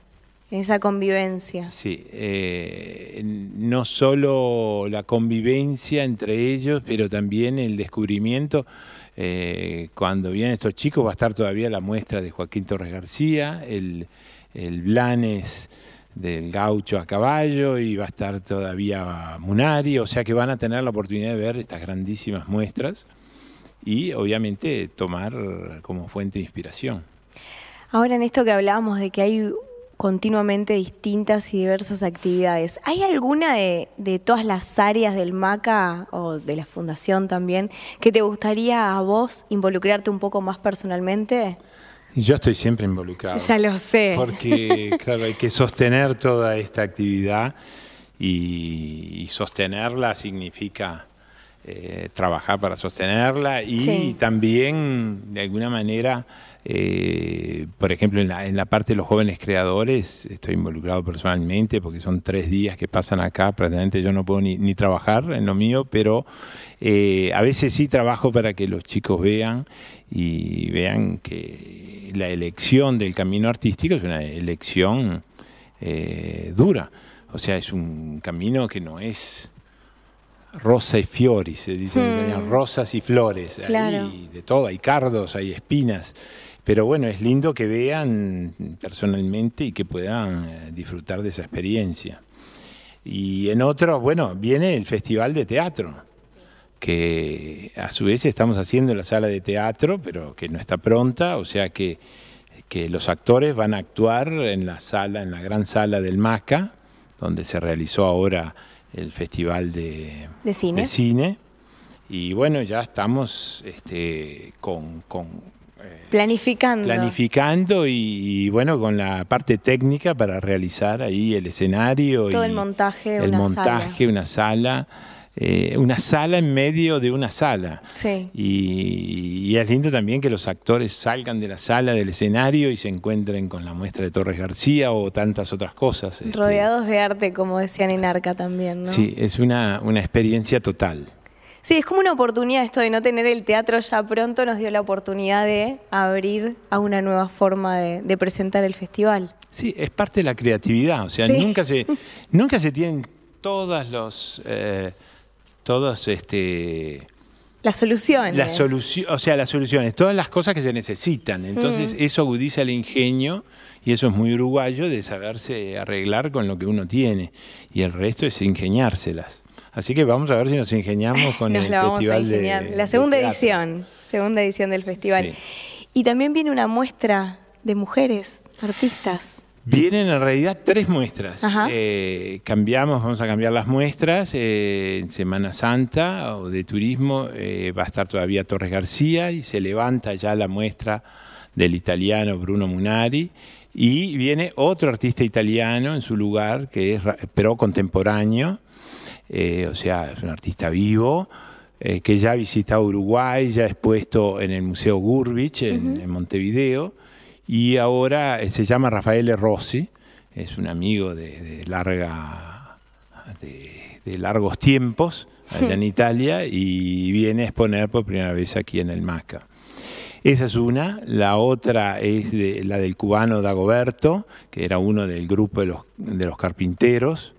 esa convivencia. Sí, eh, no solo la convivencia entre ellos, pero también el descubrimiento. Eh, cuando vienen estos chicos va a estar todavía la muestra de Joaquín Torres García, el, el Blanes del gaucho a caballo y va a estar todavía Munari, o sea que van a tener la oportunidad de ver estas grandísimas muestras y obviamente tomar como fuente de inspiración. Ahora en esto que hablábamos de que hay continuamente distintas y diversas actividades, ¿hay alguna de, de todas las áreas del MACA o de la Fundación también que te gustaría a vos involucrarte un poco más personalmente? Yo estoy siempre involucrado. Ya lo sé. Porque, claro, hay que sostener toda esta actividad y, sostenerla significa eh, trabajar para sostenerla y también, de alguna manera, eh, por ejemplo, en la, en la, parte de los jóvenes creadores, estoy involucrado personalmente porque son tres días que pasan acá, prácticamente yo no puedo ni, trabajar en lo mío, pero eh, a veces sí trabajo para que los chicos vean y vean que la elección del camino artístico es una elección dura. O sea, es un camino que no es rosa y fiori, se dice, hmm. rosas y flores, hay de todo, hay cardos, hay espinas. Pero bueno, es lindo que vean personalmente y que puedan eh, disfrutar de esa experiencia. Y en otro, bueno, viene el Festival de Teatro, que a su vez estamos haciendo en la sala de teatro, pero que no está pronta, o sea que, que los actores van a actuar en la sala, en la gran sala del MACA, donde se realizó ahora el Festival de, cine. cine. Y bueno, ya estamos este, con Planificando. Planificando y, bueno, con la parte técnica para realizar ahí el escenario. Todo el montaje de una montaje, sala. una sala. Eh, una sala en medio de una sala. Sí. Y, es lindo también que los actores salgan de la sala, del escenario y se encuentren con la muestra de Torres García o tantas otras cosas. Este. Rodeados de arte, como decían en Arca también, ¿no? Sí, es una, una experiencia total. Sí, es como una oportunidad esto de no tener el teatro ya pronto, nos dio la oportunidad de abrir a una nueva forma de, presentar el festival. Sí, es parte de la creatividad, o sea, nunca, se, nunca se tienen todas los... Eh, todos este las soluciones. Las o sea, las soluciones, todas las cosas que se necesitan. Entonces, mm. eso agudiza el ingenio y eso es muy uruguayo de saberse arreglar con lo que uno tiene. Y el resto es ingeniárselas. Así que vamos a ver si nos ingeniamos con el festival de la segunda edición, segunda edición del festival. Y también viene una muestra de mujeres artistas. Vienen en realidad tres muestras. Eh, cambiamos, vamos a cambiar las muestras. Eh, en Semana Santa o de turismo eh, va a estar todavía Torres García y se levanta ya la muestra del italiano Bruno Munari. Y viene otro artista italiano en su lugar, que es pero contemporáneo, o sea, es un artista vivo, que ya ha visitado Uruguay, ya ha expuesto en el Museo Gurbich en Montevideo y ahora eh, se llama Rafael Rossi, es un amigo de, larga, de, largos tiempos allá en Italia y viene a exponer por primera vez aquí en el MACA. Esa es una. La otra es la del cubano Dagoberto, que era uno del grupo de los, de los carpinteros.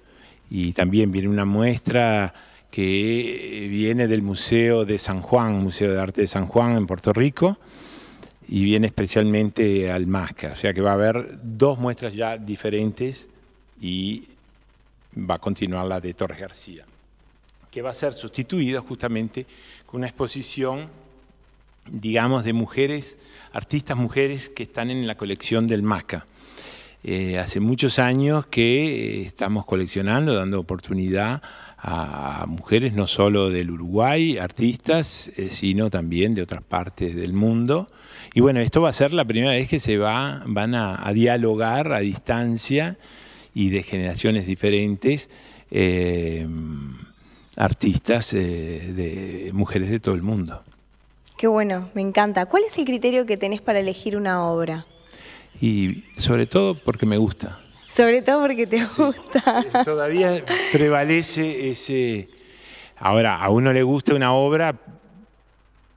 Y también viene una muestra que viene del Museo de San Juan, Museo de Arte de San Juan en Puerto Rico y viene especialmente al MASCA. O sea que va a haber dos muestras ya diferentes y va a continuar la de Torres García, que va a ser sustituida justamente con una exposición, digamos, de mujeres, artistas mujeres que están en la colección del MASCA. Eh, hace muchos años que eh, estamos coleccionando, dando oportunidad a mujeres no solo del Uruguay, artistas, eh, sino también de otras partes del mundo. Y bueno, esto va a ser la primera vez que se va, van a, dialogar a distancia y de generaciones diferentes eh, artistas eh, de mujeres de todo el mundo. Qué bueno, me encanta. ¿Cuál es el criterio que tenés para elegir una obra? Y sobre todo porque me gusta. Sobre todo porque te gusta. todavía prevalece ese... Ahora, a uno le gusta una obra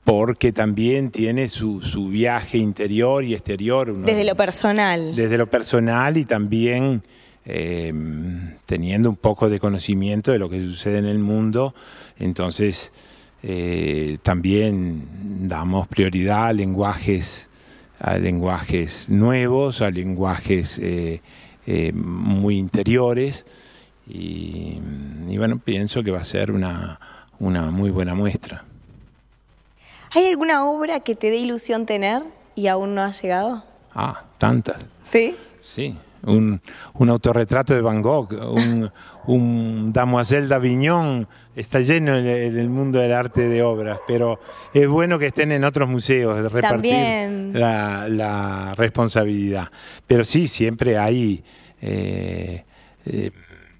porque también tiene su, viaje interior y exterior. desde lo personal. Desde lo personal y también eh, teniendo un poco de conocimiento de lo que sucede en el mundo, entonces eh, también damos prioridad a lenguajes, a lenguajes nuevos, a lenguajes eh, eh, muy interiores y, bueno, pienso que va a ser una, una muy buena muestra. ¿Hay alguna obra que te dé ilusión tener y aún no ha llegado? Ah, tantas. ¿Sí? Sí, un, un autorretrato de Van Gogh, un, un Damoiselle d'Avignon, está lleno en el mundo del arte de obras, pero es bueno que estén en otros museos, de repartir la, la, responsabilidad. Pero sí, siempre hay eh, eh,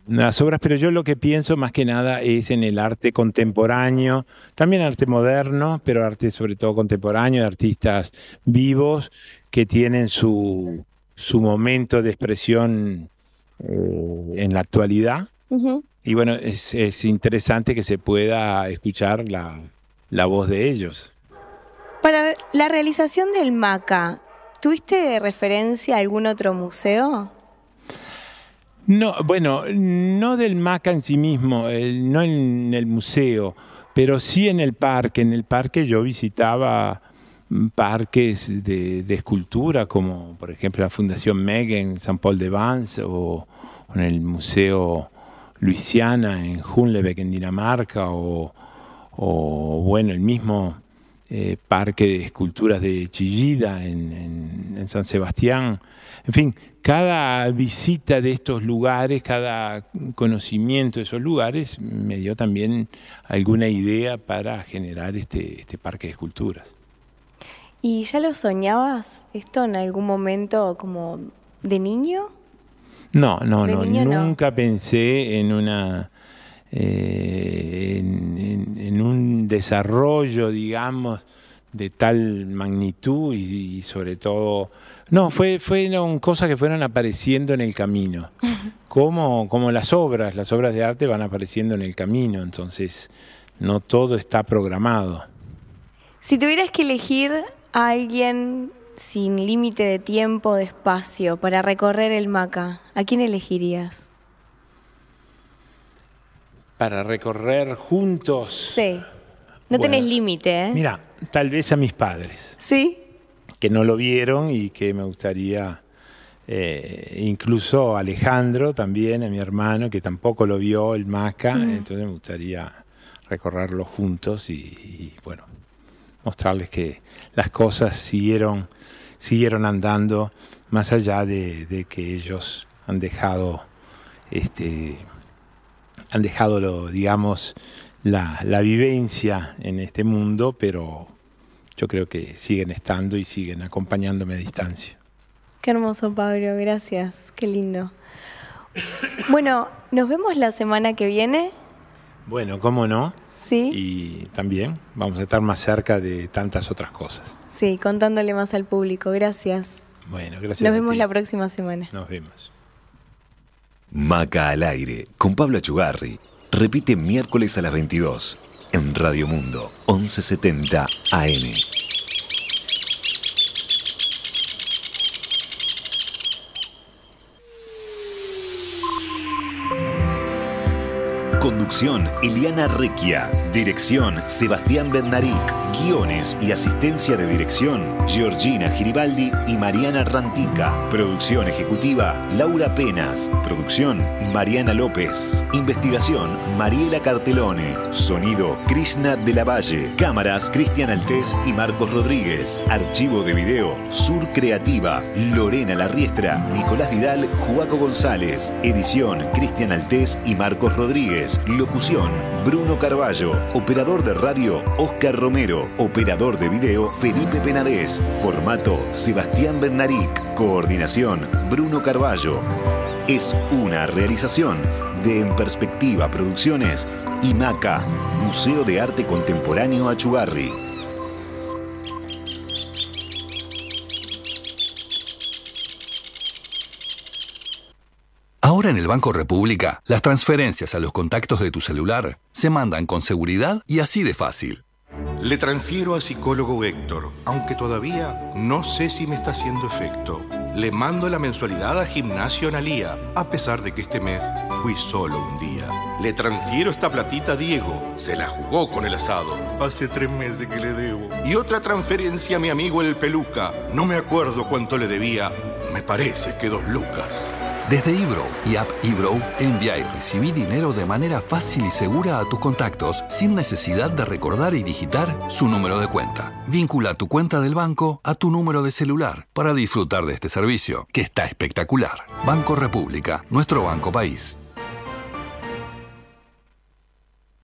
las obras, pero yo lo que pienso más que nada es en el arte contemporáneo, también arte moderno, pero arte sobre todo contemporáneo, de artistas vivos que tienen su, su momento de expresión eh, en la actualidad. Y bueno, es, interesante que se pueda escuchar la, la voz de ellos. Para la realización del MACA, ¿tuviste referencia a algún otro museo? No, bueno, no del MACA en sí mismo, no en el museo, pero sí en el parque. En el parque yo visitaba parques de, escultura, como por ejemplo la Fundación Meg en San Paul de Vance o, en el Museo Luisiana en Hunlebeck en Dinamarca o, bueno, el mismo eh, Parque de Esculturas de Chillida en San Sebastián. En fin, cada visita de estos lugares, cada conocimiento de esos lugares me dio también alguna idea para generar este, este parque de esculturas. ¿Y ya lo soñabas esto en algún momento como de niño? No, no, no, nunca pensé en una eh, en, un desarrollo, digamos, de tal magnitud y, sobre todo... No, fue, fueron cosas que fueron apareciendo en el camino, como, como las obras, las obras de arte van apareciendo en el camino, entonces no todo está programado. Si tuvieras que elegir a alguien sin límite de tiempo, de espacio, para recorrer el Maca, ¿a quién elegirías? para recorrer juntos. Sí. No tenés límite, ¿eh? Mira, tal vez a mis padres. Sí. Que no lo vieron y que me gustaría, eh, incluso Alejandro también, a mi hermano, que tampoco lo vio, el Maca, entonces me gustaría recorrerlo juntos y, bueno, mostrarles que las cosas siguieron, siguieron andando más allá de, de que ellos han dejado este han dejado, lo, digamos, la, la vivencia en este mundo, pero yo creo que siguen estando y siguen acompañándome a distancia. Qué hermoso, Pablo, gracias, qué lindo. Bueno, nos vemos la semana que viene. Bueno, cómo no. Sí. Y también vamos a estar más cerca de tantas otras cosas. Sí, contándole más al público. Gracias. Bueno, gracias. Nos vemos la próxima semana. Nos vemos. Maca al aire con Pablo Achugarri. Repite miércoles a las 22 en Radio Mundo 1170 AM. Conducción, Eliana Requia. Dirección, Sebastián Bernaric. Guiones y asistencia de dirección, Georgina Giribaldi y Mariana Rantica. Producción ejecutiva, Laura Penas. Producción, Mariana López. Investigación, Mariela Cartelone. Sonido, Krishna de la Valle. Cámaras, Cristian Altés y Marcos Rodríguez. Archivo de video, Sur Creativa, Lorena Larriestra, Nicolás Vidal, Juaco González. Edición, Cristian Altés y Marcos Rodríguez. Locución, Bruno Carballo. Operador de radio, Oscar Romero. Operador de video, Felipe Penadez. Formato, Sebastián Bernaric. Coordinación, Bruno Carballo. Es una realización de En Perspectiva Producciones y MACA, Museo de Arte Contemporáneo Achugarri. Ahora en el Banco República, las transferencias a los contactos de tu celular se mandan con seguridad y así de fácil. Le transfiero a psicólogo Héctor, aunque todavía no sé si me está haciendo efecto. Le mando la mensualidad a Gimnasio Analía, a pesar de que este mes fui solo un día. Le transfiero esta platita a Diego, se la jugó con el asado. Hace tres meses que le debo. Y otra transferencia a mi amigo el Peluca. No me acuerdo cuánto le debía, me parece que dos lucas. Desde Ebro y App Ebro, envía y recibí dinero de manera fácil y segura a tus contactos sin necesidad de recordar y digitar su número de cuenta. Vincula tu cuenta del banco a tu número de celular para disfrutar de este servicio, que está espectacular. Banco República, nuestro banco país.